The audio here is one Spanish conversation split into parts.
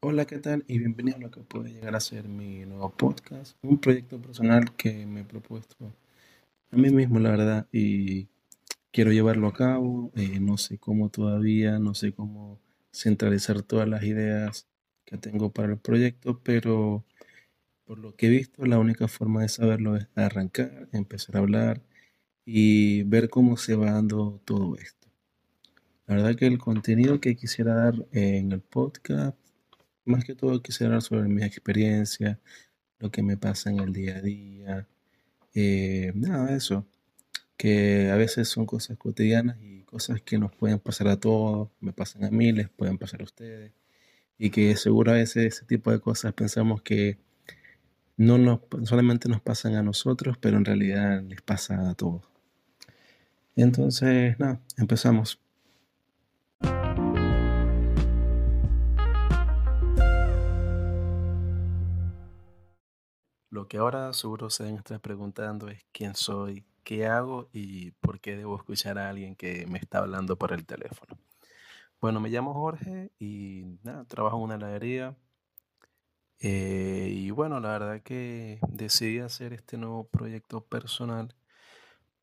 Hola, ¿qué tal? Y bienvenido a lo que puede llegar a ser mi nuevo podcast, un proyecto personal que me he propuesto a mí mismo, la verdad, y quiero llevarlo a cabo. eh, no sé cómo todavía, no sé cómo centralizar todas las ideas que tengo para el proyecto, pero por lo que he visto, la única forma de saberlo es arrancar, empezar a hablar y ver cómo se va dando todo esto. La verdad que el contenido que quisiera dar en el podcast más que todo quisiera hablar sobre mis experiencias, lo que me pasa en el día a día, eh, nada, eso, que a veces son cosas cotidianas y cosas que nos pueden pasar a todos, me pasan a mí, les pueden pasar a ustedes, y que seguro a veces ese tipo de cosas pensamos que no nos, solamente nos pasan a nosotros, pero en realidad les pasa a todos. Entonces, nada, empezamos. Lo que ahora seguro se deben estar preguntando es quién soy, qué hago y por qué debo escuchar a alguien que me está hablando por el teléfono. Bueno, me llamo Jorge y trabajo en una heladería. eh, y bueno, la verdad que decidí hacer este nuevo proyecto personal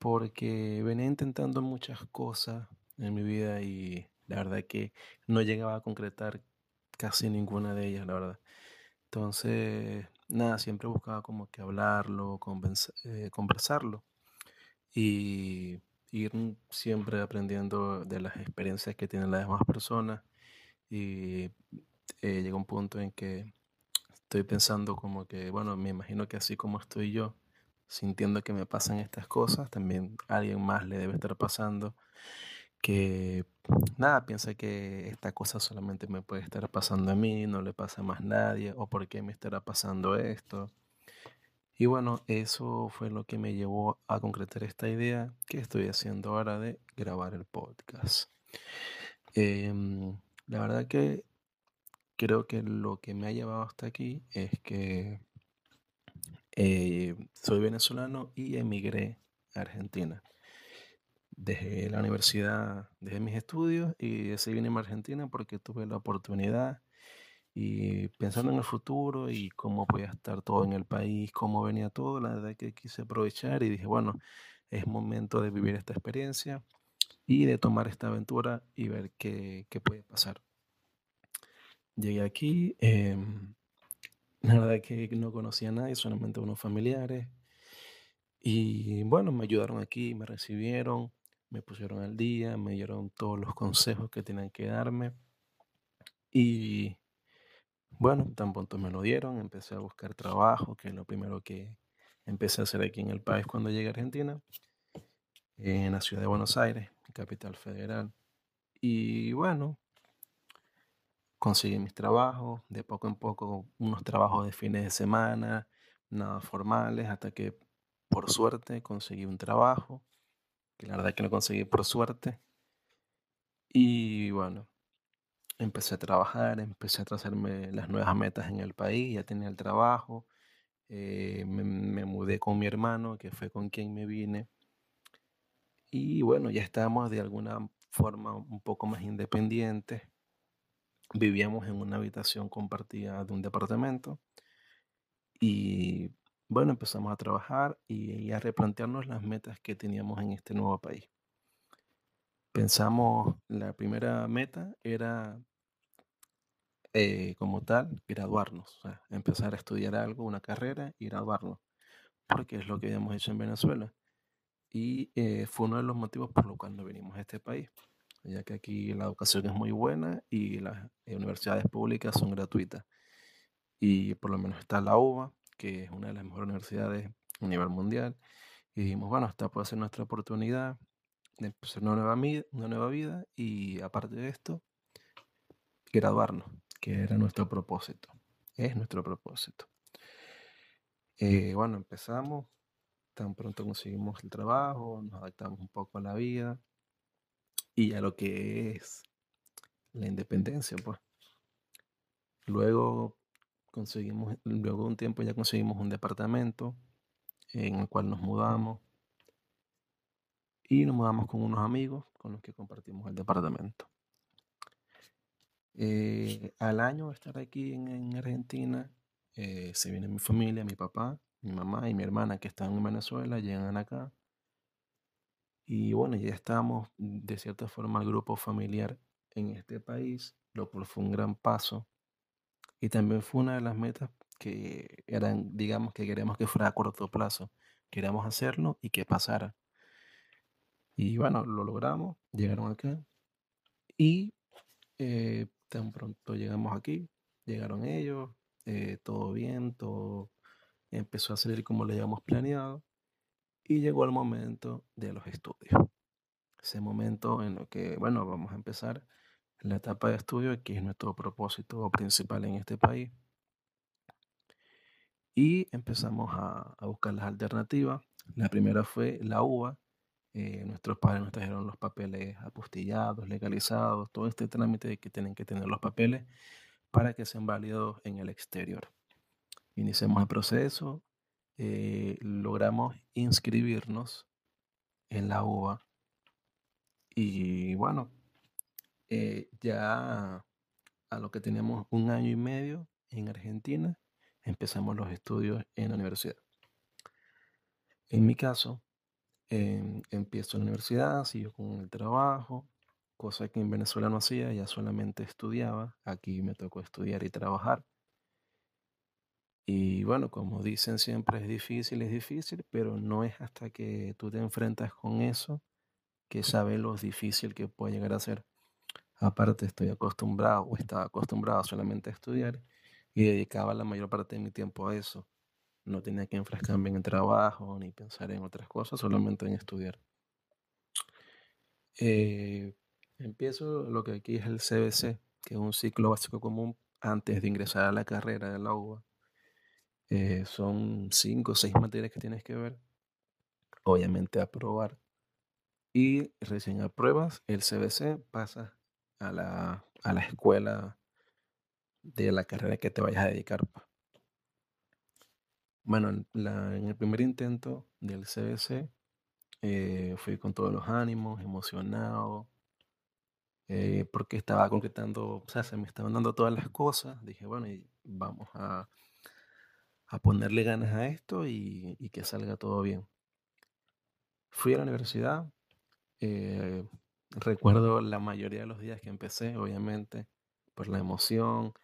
porque venía intentando muchas cosas en mi vida y la verdad que no llegaba a concretar casi ninguna de ellas, la verdad. Entonces, nada, siempre buscaba como que hablarlo, eh, conversarlo y ir siempre aprendiendo de las experiencias que tienen las demás personas. Y eh, llega un punto en que estoy pensando como que, bueno, me imagino que así como estoy yo, sintiendo que me pasan estas cosas, también a alguien más le debe estar pasando que nada, piensa que esta cosa solamente me puede estar pasando a mí, no le pasa a más nadie, o por qué me estará pasando esto. Y bueno, eso fue lo que me llevó a concretar esta idea que estoy haciendo ahora de grabar el podcast. Em, la verdad que creo que lo que me ha llevado hasta aquí es que eh, soy venezolano y emigré a Argentina. Dejé la universidad, dejé mis estudios y decidí venirme a Argentina porque tuve la oportunidad y pensando en el futuro y cómo podía estar todo en el país, cómo venía todo, la verdad que quise aprovechar y dije, bueno, es momento de vivir esta experiencia y de tomar esta aventura y ver qué, qué puede pasar. Llegué aquí, em, la verdad que no conocía a nadie, solamente unos familiares. Y bueno, me ayudaron aquí, me recibieron, me pusieron al día, me dieron todos los consejos que tenían que darme. Y bueno, tan pronto me lo dieron, empecé a buscar trabajo, que es lo primero que empecé a hacer aquí en el país cuando llegué a Argentina, en la ciudad de Buenos Aires, capital federal. Y bueno, conseguí mis trabajos, de poco en poco unos trabajos de fines de semana, nada formales, hasta que por suerte conseguí un trabajo, que la verdad que lo conseguí por suerte. Y bueno, empecé a trabajar, empecé a trazarme las nuevas metas en el país, ya tenía el trabajo, eh, me, me mudé con mi hermano, que fue con quien me vine. Y bueno, ya estábamos de alguna forma un poco más independientes. Vivíamos en una habitación compartida de un departamento. Y bueno, empezamos a trabajar y, y a replantearnos las metas que teníamos en este nuevo país. Pensamos, la primera meta era eh, como tal graduarnos, o sea, empezar a estudiar algo, una carrera y graduarnos, porque es lo que habíamos hecho en Venezuela. Y eh, fue uno de los motivos por los cuales nos venimos a este país, ya que aquí la educación es muy buena y las universidades públicas son gratuitas. Y por lo menos está la UBA, que es una de las mejores universidades a nivel mundial. Y dijimos, bueno, esta puede ser nuestra oportunidad de empezar una nueva, una nueva vida y aparte de esto, graduarnos, que era nuestro propósito. Es nuestro propósito. Eh, bueno, empezamos, tan pronto conseguimos el trabajo, nos adaptamos un poco a la vida y a lo que es la independencia, pues. Luego conseguimos, luego de un tiempo ya conseguimos un departamento en el cual nos mudamos y nos mudamos con unos amigos con los que compartimos el departamento. Eh, al año de estar aquí en, en Argentina, eh, se viene mi familia, mi papá, mi mamá y mi hermana que están en Venezuela, llegan acá. Y bueno, ya estamos de cierta forma el grupo familiar en este país, lo cual fue un gran paso. Y también fue una de las metas que eran, digamos, que queremos que fuera a corto plazo. Queríamos hacerlo y que pasara. Y bueno, lo logramos, llegaron acá. Y eh, tan pronto llegamos aquí, llegaron ellos, eh, todo bien, todo empezó a salir como lo habíamos planeado. Y llegó el momento de los estudios. Ese momento en el que, bueno, vamos a empezar la etapa de estudio, que es nuestro propósito principal en este país. Y empezamos a, buscar las alternativas. La primera fue la UBA. Eh, nuestros padres nos trajeron los papeles apostillados, legalizados, todo este trámite de que tienen que tener los papeles para que sean válidos en el exterior. Iniciamos el proceso, eh, logramos inscribirnos en la UBA y bueno, eh, ya a lo que tenemos un año y medio en Argentina, empezamos los estudios en la universidad. En mi caso, em, empiezo la universidad, sigo con el trabajo, cosa que en Venezuela no hacía, ya solamente estudiaba, aquí me tocó estudiar y trabajar. Y bueno, como dicen siempre, es difícil, es difícil, pero no es hasta que tú te enfrentas con eso que sabes lo difícil que puede llegar a ser. Aparte, estoy acostumbrado o estaba acostumbrado solamente a estudiar y dedicaba la mayor parte de mi tiempo a eso. No tenía que enfrascarme en el trabajo ni pensar en otras cosas, solamente en estudiar. Eh, empiezo lo que aquí es el CBC, que es un ciclo básico común antes de ingresar a la carrera de la. Eh, son cinco o seis materias que tienes que ver, obviamente aprobar. Y recién apruebas el CBC, pasas a la, a la escuela de la carrera que te vayas a dedicar. Bueno, en, la- en el primer intento del CBC eh, fui con todos los ánimos, emocionado, eh, porque estaba concretando, o sea, se me estaban dando todas las cosas. Dije, bueno, y vamos a, a ponerle ganas a esto y, y que salga todo bien. Fui a la universidad, eh, recuerdo la mayoría de los días que empecé, obviamente, por la emoción,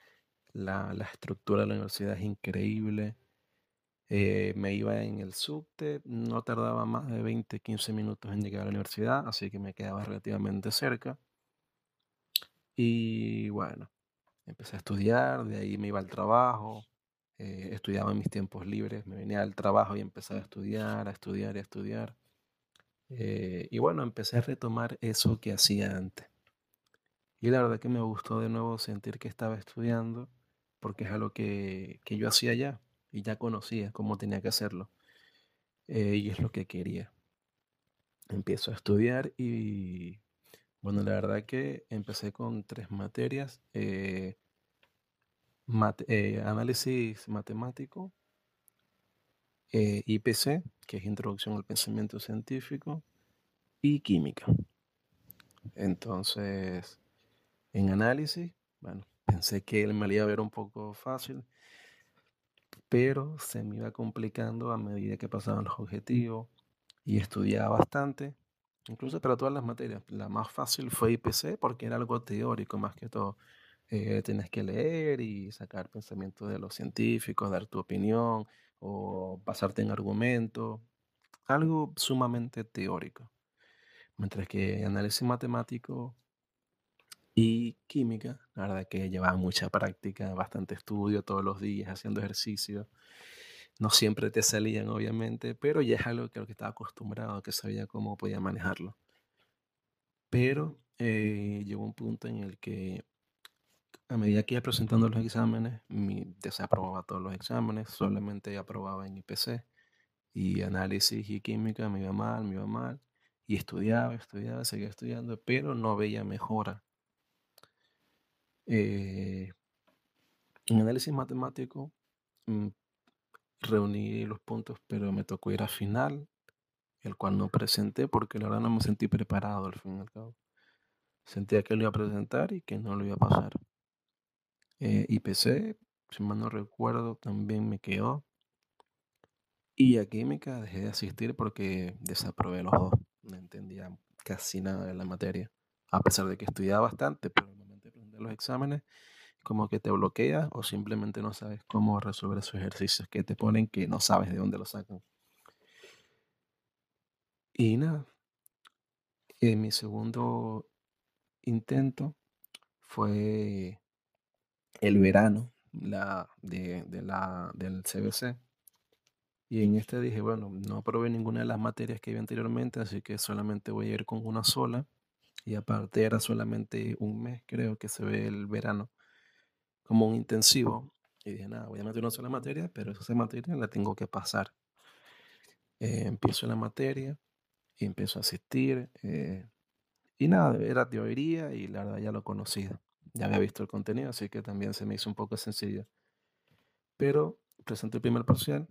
la, la estructura de la universidad es increíble. Eh, me iba en el subte, no tardaba más de 20, 15 minutos en llegar a la universidad, así que me quedaba relativamente cerca. Y bueno, empecé a estudiar, de ahí me iba al trabajo, eh, estudiaba en mis tiempos libres, me venía al trabajo y empezaba a estudiar, a estudiar a estudiar. Eh, y bueno, empecé a retomar eso que hacía antes. Y la verdad que me gustó de nuevo sentir que estaba estudiando, porque es algo que, que yo hacía ya y ya conocía cómo tenía que hacerlo. eh, y es lo que quería. Empiezo a estudiar y bueno, la verdad que empecé con tres materias. eh, análisis matemático, eh, IPC, que es Introducción al Pensamiento Científico, y química. Entonces, en análisis, bueno, pensé que me lo iba a ver un poco fácil, pero se me iba complicando a medida que pasaban los objetivos y estudiaba bastante, incluso para todas las materias. La más fácil fue IPC porque era algo teórico más que todo. Eh, tienes que leer y sacar pensamientos de los científicos, dar tu opinión o basarte en argumentos, algo sumamente teórico. Mientras que análisis matemático y química, la verdad que llevaba mucha práctica, bastante estudio todos los días, haciendo ejercicio. No siempre te salían, obviamente, pero ya es algo que, a lo que estaba acostumbrado, que sabía cómo podía manejarlo. Pero eh, llegó un punto en el que a medida que iba presentando los exámenes, mi, desaprobaba todos los exámenes, solamente aprobaba en IPC y análisis y química me iba mal, me iba mal. Y estudiaba, estudiaba, seguía estudiando, pero no veía mejora. Eh, en análisis matemático mm, reuní los puntos, pero me tocó ir a final, el cual no presenté porque la verdad no me sentí preparado al fin y al cabo. Sentía que lo iba a presentar y que no lo iba a pasar. Eh, IPC, si mal no recuerdo, también me quedó. Y a química dejé de asistir porque desaprobé los dos. No entendía casi nada de la materia. A pesar de que estudiaba bastante, pero el momento de presentar los exámenes, como que te bloquea o simplemente no sabes cómo resolver esos ejercicios que te ponen que no sabes de dónde los sacan. Y nada, en mi segundo intento fue el verano la, de, de la, del CBC. Y en este dije, bueno, no aprobé ninguna de las materias que había anteriormente, así que solamente voy a ir con una sola. Y aparte era solamente un mes, creo que se ve el verano, como un intensivo. Y dije, nada, voy a meter una sola materia, pero esa materia la tengo que pasar. Eh, empiezo la materia y empiezo a asistir. eh, y nada, era teoría y la verdad ya lo conocía. Ya había visto el contenido, así que también se me hizo un poco sencillo. Pero presenté el primer parcial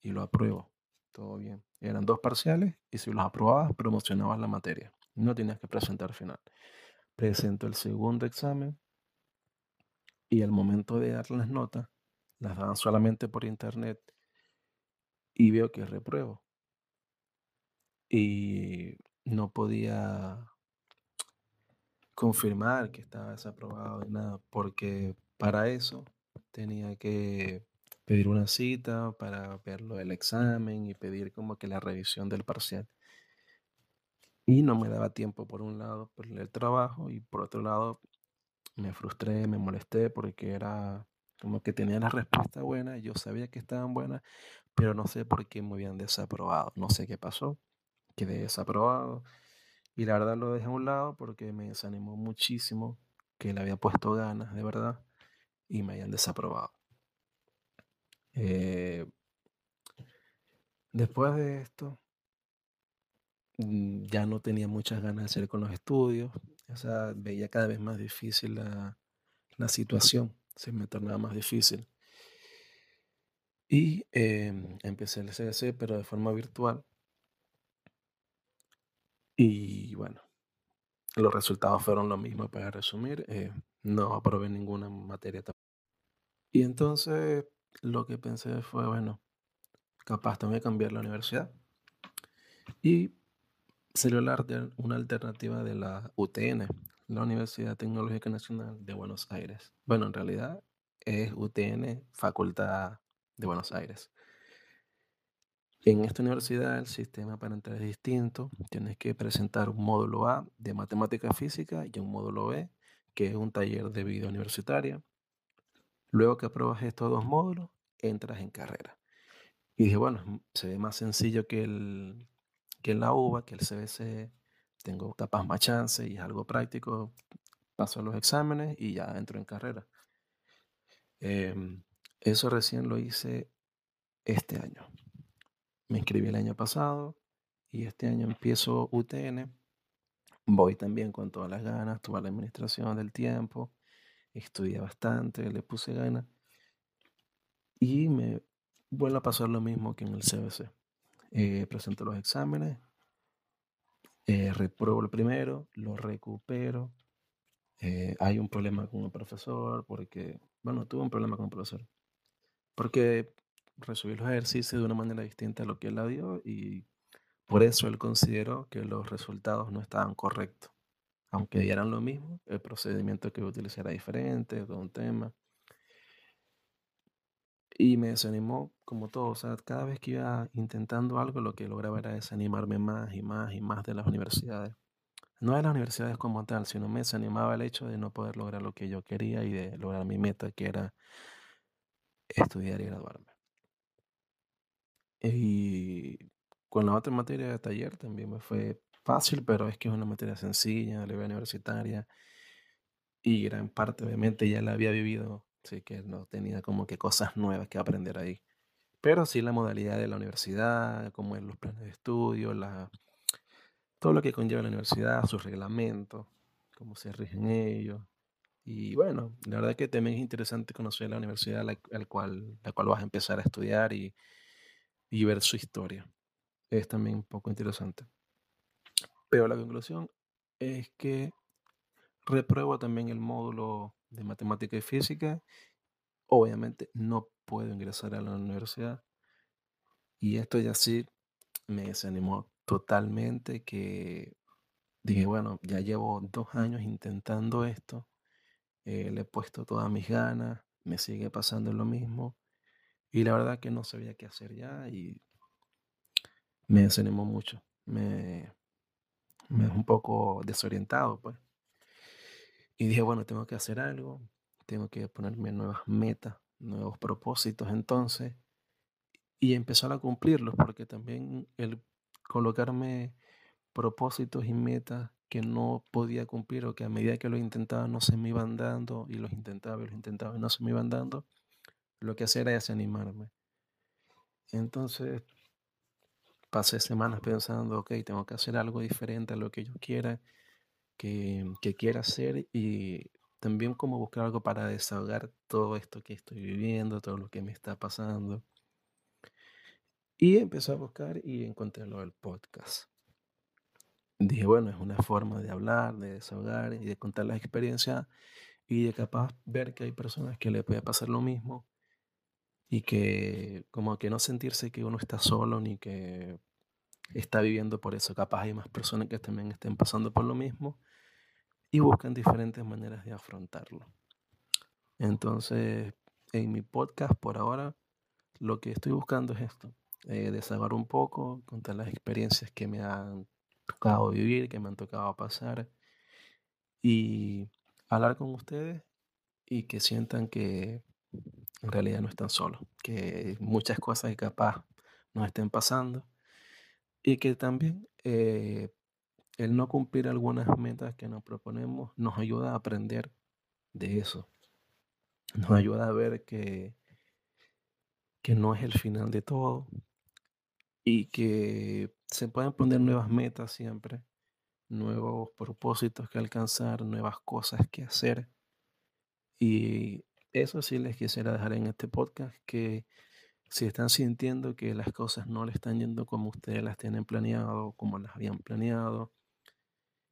y lo apruebo. Todo bien. Eran dos parciales y si los aprobabas, promocionabas la materia. No tenías que presentar final. Presento el segundo examen y al momento de dar las notas, las daban solamente por internet y veo que repruebo. Y no podía confirmar que estaba desaprobado ni nada, porque para eso tenía que pedir una cita para verlo del examen y pedir como que la revisión del parcial. Y no me daba tiempo por un lado por el trabajo y por otro lado me frustré, me molesté porque era como que tenía la respuesta buena, yo sabía que estaban buenas, pero no sé por qué me habían desaprobado, no sé qué pasó, quedé desaprobado y la verdad lo dejé a un lado porque me desanimó muchísimo que le había puesto ganas de verdad y me hayan desaprobado. Eh, después de esto, mm, ya no tenía muchas ganas de hacer con los estudios, o sea, veía cada vez más difícil la, situación, se me tornaba más difícil. Y em, empecé el CBC, pero de forma virtual. Y bueno, los resultados fueron lo mismo para resumir. eh, no aprobé ninguna materia. Y entonces lo que pensé fue, bueno, capaz tengo que cambiar la universidad. Y salió la una alternativa de la UTN, la Universidad Tecnológica Nacional de Buenos Aires. Bueno, en realidad es UTN, Facultad de Buenos Aires. En esta universidad el sistema para entrar es distinto. Tienes que presentar un módulo A de matemática física y un módulo B, que es un taller de vida universitaria. Luego que apruebas estos dos módulos, entras en carrera. Y dije, bueno, m- se ve más sencillo que, el, que la UBA, que el CBC. Tengo capaz más chance y es algo práctico. Paso los exámenes y ya entro en carrera. Em, eso recién lo hice este año. Me inscribí el año pasado y este año empiezo UTN. Voy también con todas las ganas, toda la administración del tiempo. Estudié bastante, le puse ganas. Y me vuelvo a pasar lo mismo que en el CBC. Eh, presento los exámenes, eh, repruebo el primero, lo recupero. eh, hay un problema con el profesor porque, bueno, tuve un problema con el profesor. Porque resolví los ejercicios de una manera distinta a lo que él la dio y por eso él consideró que los resultados no estaban correctos. Aunque dieran lo mismo, el procedimiento que utilicé era diferente, todo un tema. Y me desanimó como todo, o sea, cada vez que iba intentando algo, lo que lograba era desanimarme más y más y más de las universidades. No de las universidades como tal, sino me desanimaba el hecho de no poder lograr lo que yo quería y de lograr mi meta, que era estudiar y graduarme. Y con la otra materia de taller también me fue fácil, pero es que es una materia sencilla, la universitaria, y gran parte obviamente ya la había vivido, así que no tenía como que cosas nuevas que aprender ahí. Pero sí la modalidad de la universidad, como es los planes de estudio, la, todo lo que conlleva la universidad, sus reglamentos, cómo se rigen ellos. Y bueno, la verdad que también es interesante conocer la universidad a la, al cual, la cual vas a empezar a estudiar y, y ver su historia. Es también un poco interesante. Pero la conclusión es que repruebo también el módulo de matemática y física. Obviamente no puedo ingresar a la universidad. Y esto ya sí me desanimó totalmente que dije, bueno, ya llevo dos años intentando esto, eh, le he puesto todas mis ganas, me sigue pasando lo mismo y la verdad que no sabía qué hacer ya y me desanimó mucho, me, me dejó un poco desorientado pues. Y dije, bueno, tengo que hacer algo, tengo que ponerme nuevas metas, nuevos propósitos entonces y empezar a cumplirlos, porque también el colocarme propósitos y metas que no podía cumplir o que a medida que los intentaba no se me iban dando y los intentaba y los intentaba y no se me iban dando, lo que hacía era desanimarme. Entonces pasé semanas pensando, ok, tengo que hacer algo diferente a lo que yo quiera, que, que quiera hacer y también como buscar algo para desahogar todo esto que estoy viviendo, todo lo que me está pasando. Y empecé a buscar y encontré lo del podcast. Dije, bueno, es una forma de hablar, de desahogar y de contar las experiencias y de capaz ver que hay personas que le puede pasar lo mismo y que como que no sentirse que uno está solo ni que está viviendo por eso. Capaz hay más personas que también estén pasando por lo mismo y buscan diferentes maneras de afrontarlo. Entonces, en mi podcast por ahora, lo que estoy buscando es esto, eh, desahogar un poco, contar las experiencias que me han tocado vivir, que me han tocado pasar y hablar con ustedes y que sientan que en realidad no están solos, que muchas cosas que capaz nos estén pasando y que también eh, el no cumplir algunas metas que nos proponemos nos ayuda a aprender de eso, nos ayuda a ver que, que no es el final de todo, y que se pueden poner nuevas metas siempre, nuevos propósitos que alcanzar, nuevas cosas que hacer. Y eso sí les quisiera dejar en este podcast, que si están sintiendo que las cosas no le están yendo como ustedes las tienen planeado, como las habían planeado,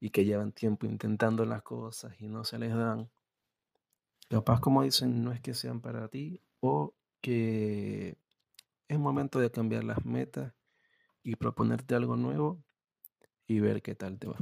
y que llevan tiempo intentando las cosas y no se les dan, capaz como dicen, no es que sean para ti o que es momento de cambiar las metas y proponerte algo nuevo y ver qué tal te va.